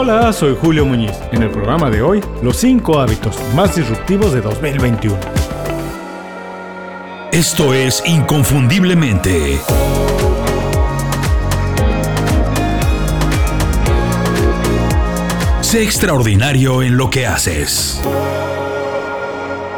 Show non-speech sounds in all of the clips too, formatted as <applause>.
Hola, soy Julio Muñiz. En el programa de hoy, los 5 hábitos más disruptivos de 2021. Esto es Inconfundiblemente. Sé extraordinario en lo que haces.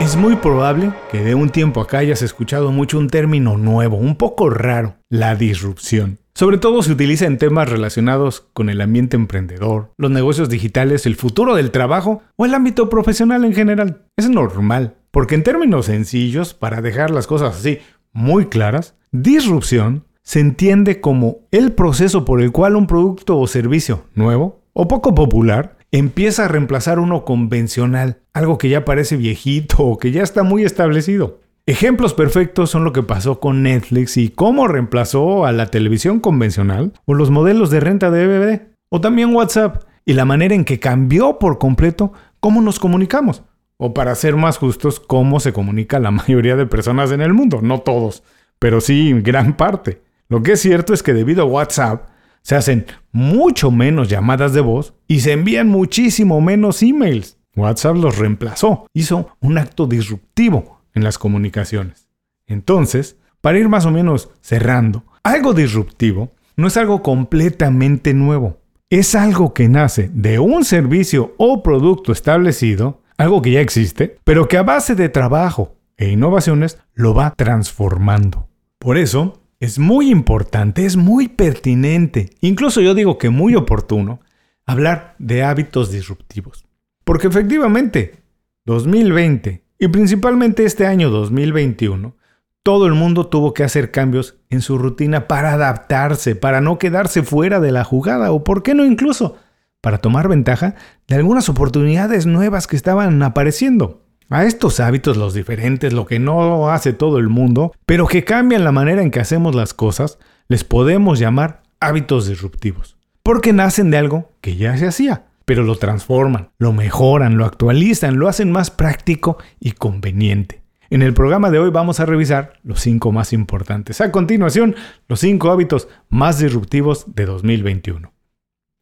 Es muy probable que de un tiempo acá hayas escuchado mucho un término nuevo, un poco raro, la disrupción. Sobre todo se utiliza en temas relacionados con el ambiente emprendedor, los negocios digitales, el futuro del trabajo o el ámbito profesional en general. Es normal, porque en términos sencillos, para dejar las cosas así muy claras, disrupción se entiende como el proceso por el cual un producto o servicio nuevo o poco popular empieza a reemplazar uno convencional, algo que ya parece viejito o que ya está muy establecido. Ejemplos perfectos son lo que pasó con Netflix y cómo reemplazó a la televisión convencional o los modelos de renta de DVD, o también WhatsApp y la manera en que cambió por completo cómo nos comunicamos, o para ser más justos, cómo se comunica la <laughs> mayoría de personas en el mundo, no todos, pero sí gran parte. Lo que es cierto es que debido a WhatsApp, se hacen mucho menos llamadas de voz y se envían muchísimo menos emails. WhatsApp los reemplazó, hizo un acto disruptivo en las comunicaciones. Entonces, para ir más o menos cerrando, algo disruptivo no es algo completamente nuevo. Es algo que nace de un servicio o producto establecido, algo que ya existe, pero que a base de trabajo e innovaciones lo va transformando. Por eso, es muy importante, es muy pertinente, incluso yo digo que muy oportuno, hablar de hábitos disruptivos. Porque efectivamente, 2020 y principalmente este año 2021, todo el mundo tuvo que hacer cambios en su rutina para adaptarse, para no quedarse fuera de la jugada o, por qué no incluso, para tomar ventaja de algunas oportunidades nuevas que estaban apareciendo. A estos hábitos, los diferentes, lo que no hace todo el mundo, pero que cambian la manera en que hacemos las cosas, les podemos llamar hábitos disruptivos. Porque nacen de algo que ya se hacía, pero lo transforman, lo mejoran, lo actualizan, lo hacen más práctico y conveniente. En el programa de hoy vamos a revisar los 5 más importantes. A continuación, los 5 hábitos más disruptivos de 2021.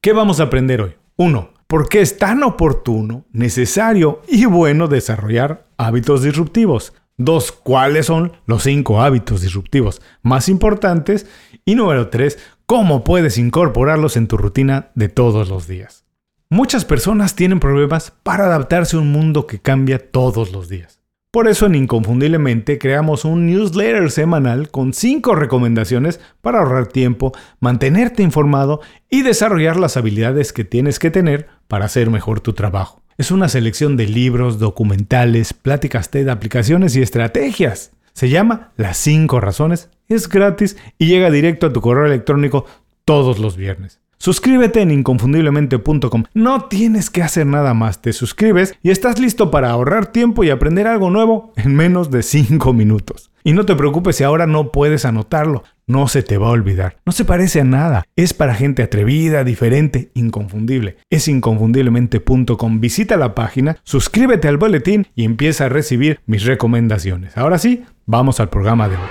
¿Qué vamos a aprender hoy? 1 por qué es tan oportuno, necesario y bueno desarrollar hábitos disruptivos. Dos, ¿cuáles son los cinco hábitos disruptivos más importantes? Y número tres, ¿cómo puedes incorporarlos en tu rutina de todos los días? Muchas personas tienen problemas para adaptarse a un mundo que cambia todos los días. Por eso en Inconfundiblemente creamos un newsletter semanal con 5 recomendaciones para ahorrar tiempo, mantenerte informado y desarrollar las habilidades que tienes que tener para hacer mejor tu trabajo. Es una selección de libros, documentales, pláticas TED, aplicaciones y estrategias. Se llama Las 5 razones, es gratis y llega directo a tu correo electrónico todos los viernes. Suscríbete en inconfundiblemente.com. No tienes que hacer nada más. Te suscribes y estás listo para ahorrar tiempo y aprender algo nuevo en menos de 5 minutos. Y no te preocupes si ahora no puedes anotarlo. No se te va a olvidar. No se parece a nada. Es para gente atrevida, diferente, inconfundible. Es inconfundiblemente.com. Visita la página, suscríbete al boletín y empieza a recibir mis recomendaciones. Ahora sí, vamos al programa de hoy.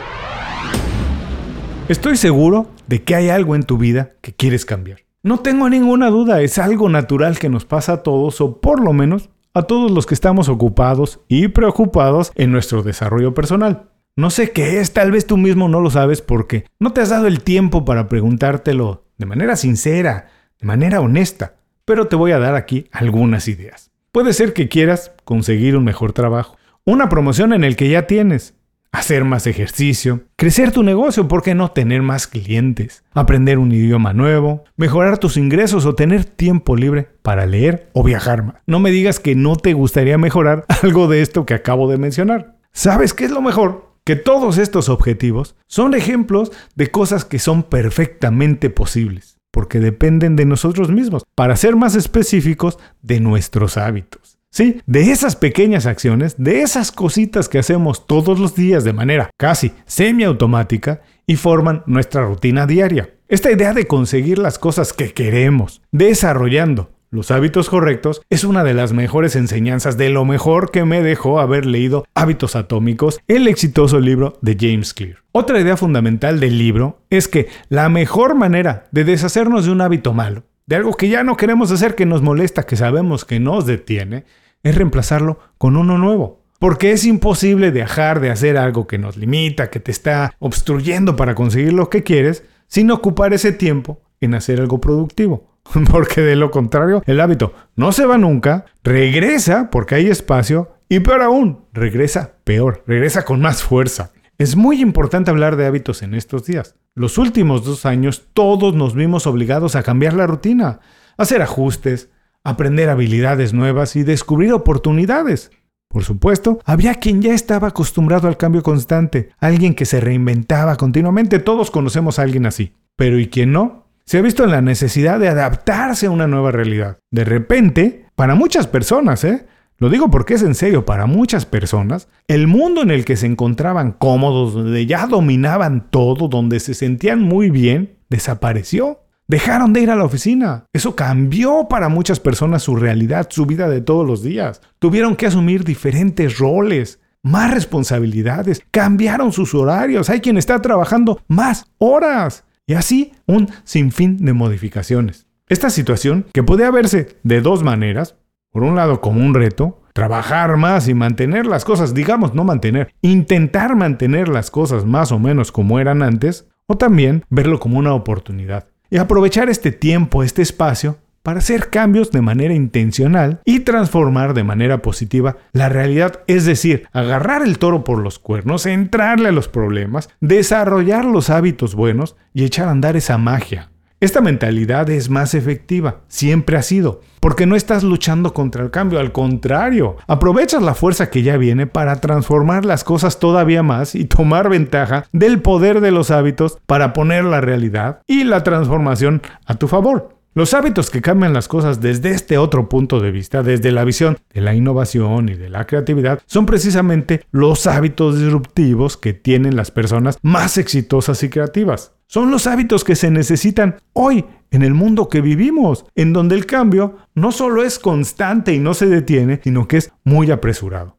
Estoy seguro de que hay algo en tu vida que quieres cambiar. No tengo ninguna duda, es algo natural que nos pasa a todos o por lo menos a todos los que estamos ocupados y preocupados en nuestro desarrollo personal. No sé qué es, tal vez tú mismo no lo sabes porque no te has dado el tiempo para preguntártelo de manera sincera, de manera honesta, pero te voy a dar aquí algunas ideas. Puede ser que quieras conseguir un mejor trabajo, una promoción en el que ya tienes, hacer más ejercicio, crecer tu negocio, ¿por qué no tener más clientes? Aprender un idioma nuevo, mejorar tus ingresos o tener tiempo libre para leer o viajar más. No me digas que no te gustaría mejorar <laughs> algo de esto que acabo de mencionar. ¿Sabes qué es lo mejor? Que todos estos objetivos son ejemplos de cosas que son perfectamente posibles, porque dependen de nosotros mismos, para ser más específicos, de nuestros hábitos. De esas pequeñas acciones, de esas cositas que hacemos todos los días de manera casi semiautomática y forman nuestra rutina diaria. Esta idea de conseguir las cosas que queremos, desarrollando los hábitos correctos, es una de las mejores enseñanzas de lo mejor que me dejó haber leído Hábitos Atómicos, el exitoso libro de James Clear. Otra idea fundamental del libro es que la mejor manera de deshacernos de un hábito malo de algo que ya no queremos hacer, que nos molesta, que sabemos que nos detiene, es reemplazarlo con uno nuevo. Porque es imposible dejar de hacer algo que nos limita, que te está obstruyendo para conseguir lo que quieres, sin ocupar ese tiempo en hacer algo productivo. <laughs> Porque de lo contrario, el hábito no se va nunca, regresa porque hay espacio y peor aún, regresa peor, regresa con más fuerza. Es muy importante hablar de hábitos en estos días. Los últimos dos años todos nos vimos obligados a cambiar la rutina, hacer ajustes, aprender habilidades nuevas y descubrir oportunidades. Por supuesto, había quien ya estaba acostumbrado al cambio constante, alguien que se reinventaba continuamente, todos conocemos a alguien así. Pero ¿y quien no? Se ha visto en la necesidad de adaptarse a una nueva realidad. De repente, para muchas personas, ¿eh? Lo digo porque es en serio, para muchas personas, el mundo en el que se encontraban cómodos, donde ya dominaban todo, donde se sentían muy bien, desapareció. Dejaron de ir a la oficina. Eso cambió para muchas personas su realidad, su vida de todos los días. Tuvieron que asumir diferentes roles, más responsabilidades, cambiaron sus horarios. Hay quien está trabajando más horas. Y así un sinfín de modificaciones. Esta situación, que puede verse de dos maneras, por un lado como un reto, trabajar más y mantener las cosas, digamos no mantener, intentar mantener las cosas más o menos como eran antes, o también verlo como una oportunidad y aprovechar este tiempo, este espacio, para hacer cambios de manera intencional y transformar de manera positiva la realidad, es decir, agarrar el toro por los cuernos, entrarle a los problemas, desarrollar los hábitos buenos y echar a andar esa magia. Esta mentalidad es más efectiva, siempre ha sido, porque no estás luchando contra el cambio, al contrario, aprovechas la fuerza que ya viene para transformar las cosas todavía más y tomar ventaja del poder de los hábitos para poner la realidad y la transformación a tu favor. Los hábitos que cambian las cosas desde este otro punto de vista, desde la visión de la innovación y de la creatividad, son precisamente los hábitos disruptivos que tienen las personas más exitosas y creativas. Son los hábitos que se necesitan hoy en el mundo que vivimos, en donde el cambio no solo es constante y no se detiene, sino que es muy apresurado.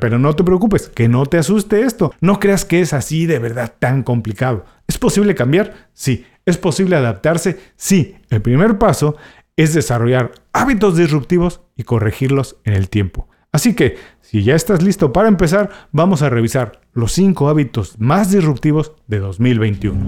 Pero no te preocupes, que no te asuste esto. No creas que es así de verdad tan complicado. ¿Es posible cambiar? Sí. ¿Es posible adaptarse? Sí. El primer paso es desarrollar hábitos disruptivos y corregirlos en el tiempo. Así que, si ya estás listo para empezar, vamos a revisar los 5 hábitos más disruptivos de 2021.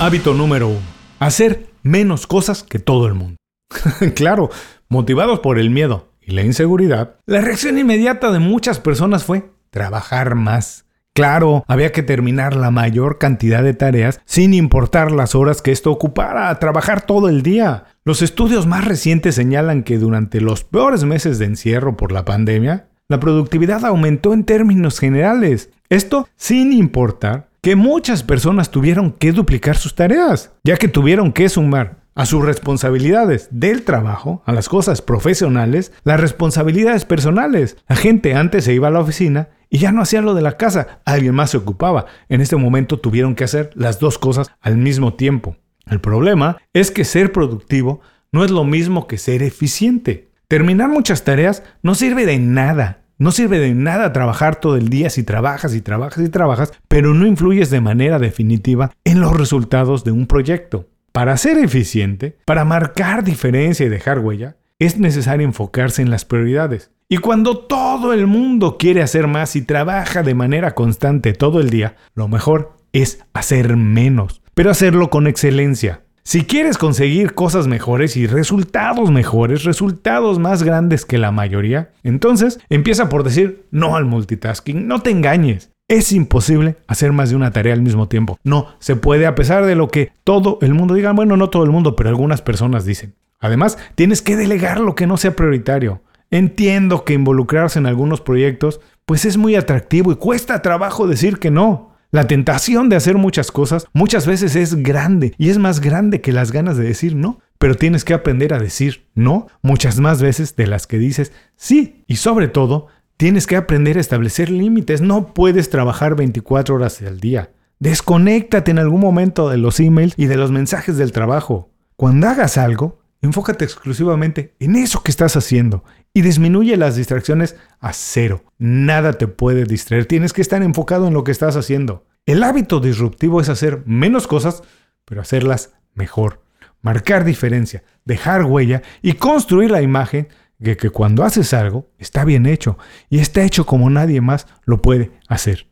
Hábito número 1. Hacer menos cosas que todo el mundo. <laughs> claro, motivados por el miedo y la inseguridad, la reacción inmediata de muchas personas fue trabajar más. Claro, había que terminar la mayor cantidad de tareas sin importar las horas que esto ocupara, trabajar todo el día. Los estudios más recientes señalan que durante los peores meses de encierro por la pandemia, la productividad aumentó en términos generales. Esto sin importar que muchas personas tuvieron que duplicar sus tareas, ya que tuvieron que sumar a sus responsabilidades del trabajo, a las cosas profesionales, las responsabilidades personales. La gente antes se iba a la oficina y ya no hacía lo de la casa, alguien más se ocupaba. En este momento tuvieron que hacer las dos cosas al mismo tiempo. El problema es que ser productivo no es lo mismo que ser eficiente. Terminar muchas tareas no sirve de nada. No sirve de nada trabajar todo el día si trabajas y trabajas y trabajas, pero no influyes de manera definitiva en los resultados de un proyecto. Para ser eficiente, para marcar diferencia y dejar huella, es necesario enfocarse en las prioridades. Y cuando todo el mundo quiere hacer más y trabaja de manera constante todo el día, lo mejor es hacer menos, pero hacerlo con excelencia. Si quieres conseguir cosas mejores y resultados mejores, resultados más grandes que la mayoría, entonces empieza por decir no al multitasking, no te engañes. Es imposible hacer más de una tarea al mismo tiempo. No, se puede a pesar de lo que todo el mundo diga, bueno, no todo el mundo, pero algunas personas dicen. Además, tienes que delegar lo que no sea prioritario. Entiendo que involucrarse en algunos proyectos pues es muy atractivo y cuesta trabajo decir que no. La tentación de hacer muchas cosas muchas veces es grande y es más grande que las ganas de decir no. Pero tienes que aprender a decir no muchas más veces de las que dices sí. Y sobre todo, tienes que aprender a establecer límites. No puedes trabajar 24 horas al día. Desconéctate en algún momento de los emails y de los mensajes del trabajo. Cuando hagas algo, Enfócate exclusivamente en eso que estás haciendo y disminuye las distracciones a cero. Nada te puede distraer, tienes que estar enfocado en lo que estás haciendo. El hábito disruptivo es hacer menos cosas, pero hacerlas mejor. marcar diferencia, dejar huella y construir la imagen de que cuando haces algo está bien hecho y está hecho como nadie más lo puede hacer.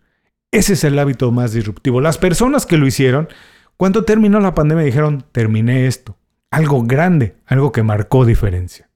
Ese es el hábito más disruptivo. Las personas que lo hicieron, cuando terminó la pandemia dijeron, terminé esto. Algo grande, algo que marcó diferencia.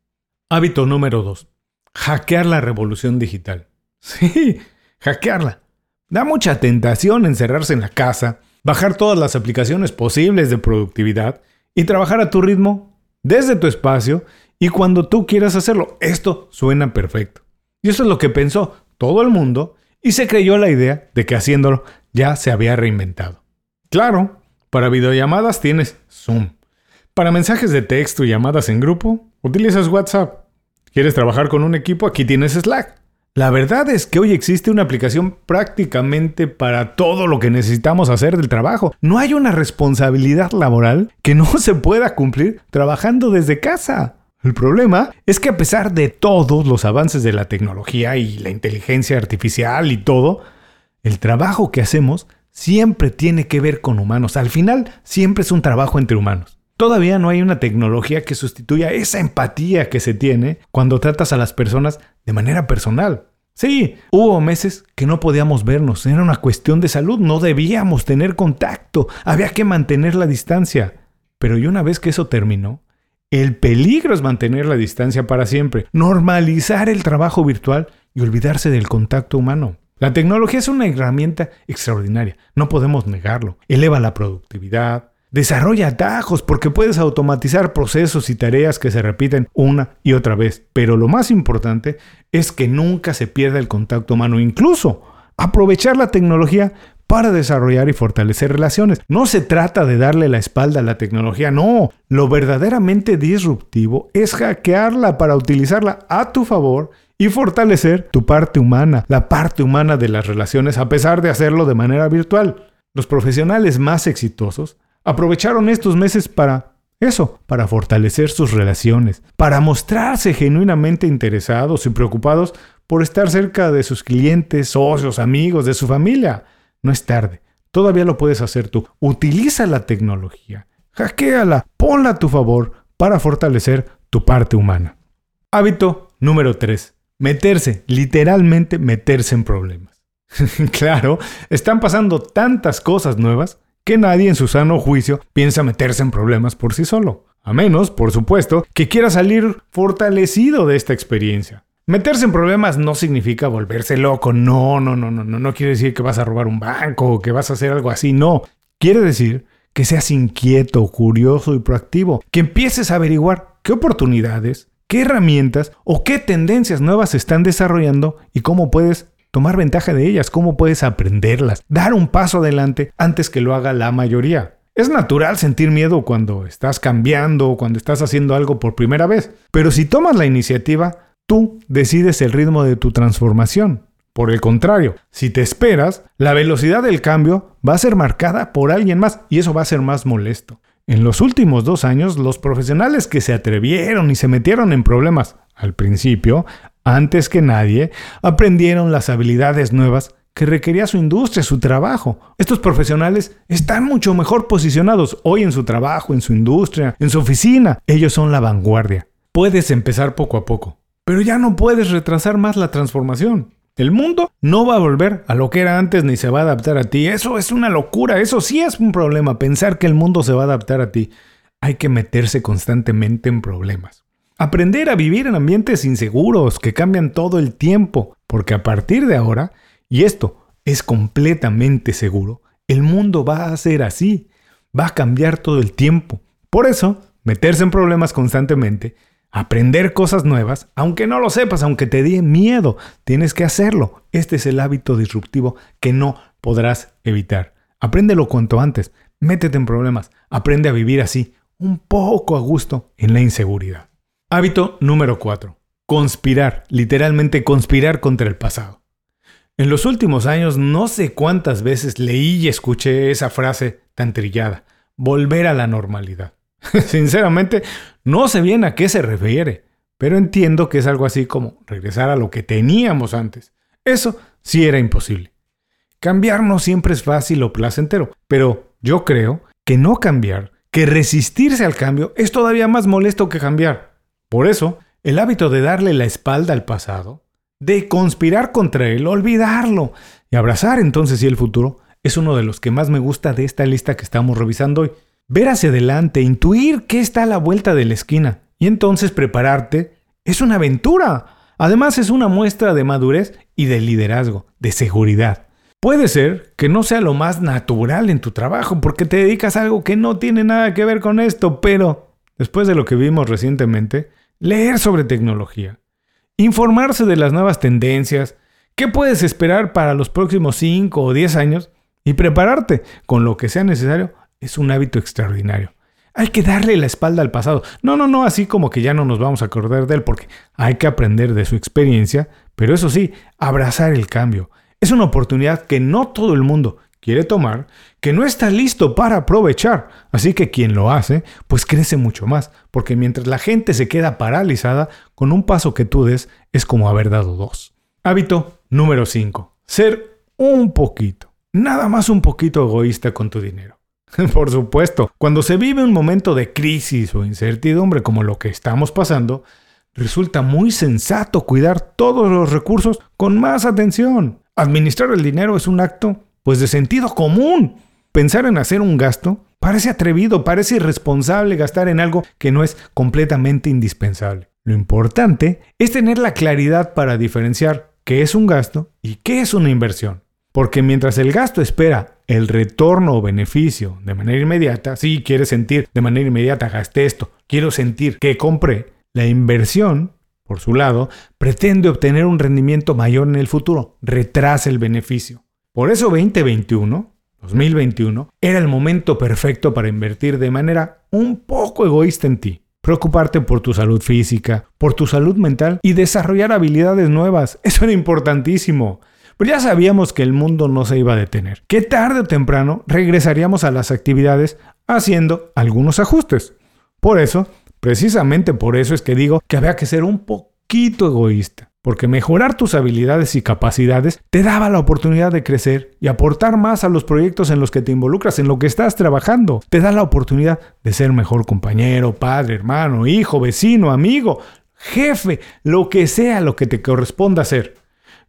Hábito número 2. Hackear la revolución digital. <laughs> Sí, hackearla. Da mucha tentación encerrarse en la casa, bajar todas las aplicaciones posibles de productividad y trabajar a tu ritmo desde tu espacio y cuando tú quieras hacerlo. Esto suena perfecto. Y eso es lo que pensó todo el mundo y se creyó la idea de que haciéndolo ya se había reinventado. Claro, para videollamadas tienes Zoom. Para mensajes de texto y llamadas en grupo, utilizas WhatsApp. ¿Quieres trabajar con un equipo? Aquí tienes Slack. La verdad es que hoy existe una aplicación prácticamente para todo lo que necesitamos hacer del trabajo. No hay una responsabilidad laboral que no se pueda cumplir trabajando desde casa. El problema es que a pesar de todos los avances de la tecnología y la inteligencia artificial y todo, el trabajo que hacemos siempre tiene que ver con humanos. Al final, siempre es un trabajo entre humanos. Todavía no hay una tecnología que sustituya esa empatía que se tiene cuando tratas a las personas de manera personal. Sí, hubo meses que no podíamos vernos, era una cuestión de salud, no debíamos tener contacto, había que mantener la distancia. Pero y una vez que eso terminó, el peligro es mantener la distancia para siempre, normalizar el trabajo virtual y olvidarse del contacto humano. La tecnología es una herramienta extraordinaria, no podemos negarlo. Eleva la productividad, Desarrolla atajos porque puedes automatizar procesos y tareas que se repiten una y otra vez. Pero lo más importante es que nunca se pierda el contacto humano. Incluso aprovechar la tecnología para desarrollar y fortalecer relaciones. No se trata de darle la espalda a la tecnología, no. Lo verdaderamente disruptivo es hackearla para utilizarla a tu favor y fortalecer tu parte humana, la parte humana de las relaciones, a pesar de hacerlo de manera virtual. Los profesionales más exitosos aprovecharon estos meses para eso, para fortalecer sus relaciones, para mostrarse genuinamente interesados y preocupados por estar cerca de sus clientes, socios, amigos, de su familia. No es tarde, todavía lo puedes hacer tú. Utiliza la tecnología, hackeala, ponla a tu favor para fortalecer tu parte humana. Hábito número 3. Meterse, literalmente meterse en problemas. <laughs> claro, están pasando tantas cosas nuevas que nadie en su sano juicio piensa meterse en problemas por sí solo. A menos, por supuesto, que quiera salir fortalecido de esta experiencia. Meterse en problemas no significa volverse loco. No, no, no, no, no. No quiere decir que vas a robar un banco o que vas a hacer algo así. No. Quiere decir que seas inquieto, curioso y proactivo. Que empieces a averiguar qué oportunidades, qué herramientas o qué tendencias nuevas se están desarrollando y cómo puedes tomar ventaja de ellas, cómo puedes aprenderlas, dar un paso adelante antes que lo haga la mayoría. Es natural sentir miedo cuando estás cambiando o cuando estás haciendo algo por primera vez, pero si tomas la iniciativa, tú decides el ritmo de tu transformación. Por el contrario, si te esperas, la velocidad del cambio va a ser marcada por alguien más y eso va a ser más molesto. En los últimos dos años, los profesionales que se atrevieron y se metieron en problemas al principio antes que nadie, aprendieron las habilidades nuevas que requería su industria, su trabajo. Estos profesionales están mucho mejor posicionados hoy en su trabajo, en su industria, en su oficina. Ellos son la vanguardia. Puedes empezar poco a poco, pero ya no puedes retrasar más la transformación. El mundo no va a volver a lo que era antes ni se va a adaptar a ti. Eso es una locura, eso sí es un problema, pensar que el mundo se va a adaptar a ti. Hay que meterse constantemente en problemas. Aprender a vivir en ambientes inseguros que cambian todo el tiempo, porque a partir de ahora, y esto es completamente seguro, el mundo va a ser así, va a cambiar todo el tiempo. Por eso, meterse en problemas constantemente, aprender cosas nuevas, aunque no lo sepas, aunque te dé miedo, tienes que hacerlo. Este es el hábito disruptivo que no podrás evitar. Apréndelo cuanto antes, métete en problemas, aprende a vivir así, un poco a gusto en la inseguridad. Hábito número 4. Conspirar, literalmente conspirar contra el pasado. En los últimos años no sé cuántas veces leí y escuché esa frase tan trillada, volver a la normalidad. <laughs> Sinceramente, no sé bien a qué se refiere, pero entiendo que es algo así como regresar a lo que teníamos antes. Eso sí era imposible. Cambiar no siempre es fácil o placentero, pero yo creo que no cambiar que resistirse al cambio es todavía más molesto que cambiar. Por eso, el hábito de darle la espalda al pasado, de conspirar contra él, olvidarlo y abrazar entonces sí el futuro, es uno de los que más me gusta de esta lista que estamos revisando hoy. Ver hacia adelante, intuir qué está a la vuelta de la esquina y entonces prepararte es una aventura. Además es una muestra de madurez y de liderazgo, de seguridad. Puede ser que no sea lo más natural en tu trabajo porque te dedicas a algo que no tiene nada que ver con esto, pero después de lo que vimos recientemente, leer sobre tecnología, informarse de las nuevas tendencias, qué puedes esperar para los próximos 5 o 10 años y prepararte con lo que sea necesario es un hábito extraordinario. Hay que darle la espalda al pasado. No, no, no, así como que ya no nos vamos a acordar de él porque hay que aprender de su experiencia, pero eso sí, abrazar el cambio. Es una oportunidad que no todo el mundo quiere tomar, que no está listo para aprovechar. Así que quien lo hace, pues crece mucho más, porque mientras la gente se queda paralizada, con un paso que tú des es como haber dado dos. Hábito número 5. Ser un poquito, nada más un poquito egoísta con tu dinero. <laughs> Por supuesto, cuando se vive un momento de crisis o incertidumbre como lo que estamos pasando, resulta muy sensato cuidar todos los recursos con más atención. Administrar el dinero es un acto, pues, de sentido común. Pensar en hacer un gasto parece atrevido, parece irresponsable gastar en algo que no es completamente indispensable. Lo importante es tener la claridad para diferenciar qué es un gasto y qué es una inversión. Porque mientras el gasto espera el retorno o beneficio de manera inmediata, si quieres sentir de manera inmediata, gasté esto, quiero sentir que compré, la inversión, por su lado, pretende obtener un rendimiento mayor en el futuro, retrasa el beneficio. Por eso 2021, 2021, era el momento perfecto para invertir de manera un poco egoísta en ti. Preocuparte por tu salud física, por tu salud mental y desarrollar habilidades nuevas. Eso era importantísimo. Pero ya sabíamos que el mundo no se iba a detener, que tarde o temprano regresaríamos a las actividades haciendo algunos ajustes. Por eso, precisamente por eso es que digo que había que ser un poquito egoísta, porque mejorar tus habilidades y capacidades te daba la oportunidad de crecer y aportar más a los proyectos en los que te involucras, en lo que estás trabajando. Te da la oportunidad de ser mejor compañero, padre, hermano, hijo, vecino, amigo, jefe, lo que sea lo que te corresponda hacer.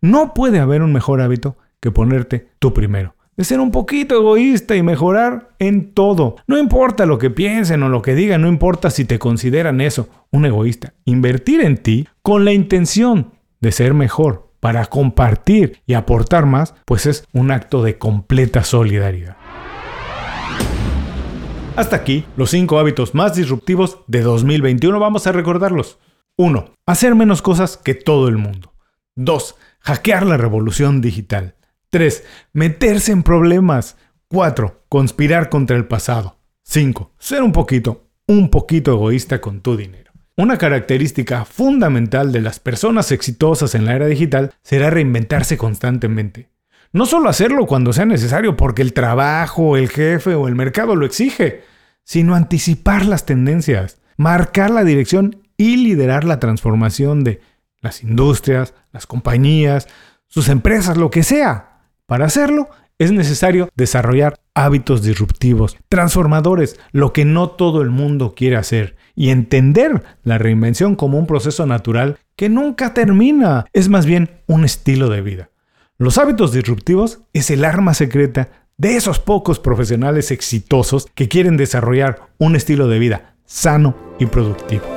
No puede haber un mejor hábito que ponerte tú primero. De ser un poquito egoísta y mejorar en todo. No importa lo que piensen o lo que digan, no importa si te consideran eso, un egoísta. Invertir en ti con la intención de ser mejor, para compartir y aportar más, pues es un acto de completa solidaridad. Hasta aquí los 5 hábitos más disruptivos de 2021. Vamos a recordarlos. 1. Hacer menos cosas que todo el mundo. 2 hackear la revolución digital. 3. Meterse en problemas. 4. Conspirar contra el pasado. 5. Ser un poquito, un poquito egoísta con tu dinero. Una característica fundamental de las personas exitosas en la era digital será reinventarse constantemente. No solo hacerlo cuando sea necesario porque el trabajo, el jefe o el mercado lo exige, sino anticipar las tendencias, marcar la dirección y liderar la transformación de las industrias, las compañías, sus empresas, lo que sea. Para hacerlo es necesario desarrollar hábitos disruptivos, transformadores, lo que no todo el mundo quiere hacer, y entender la reinvención como un proceso natural que nunca termina, es más bien un estilo de vida. Los hábitos disruptivos es el arma secreta de esos pocos profesionales exitosos que quieren desarrollar un estilo de vida sano y productivo.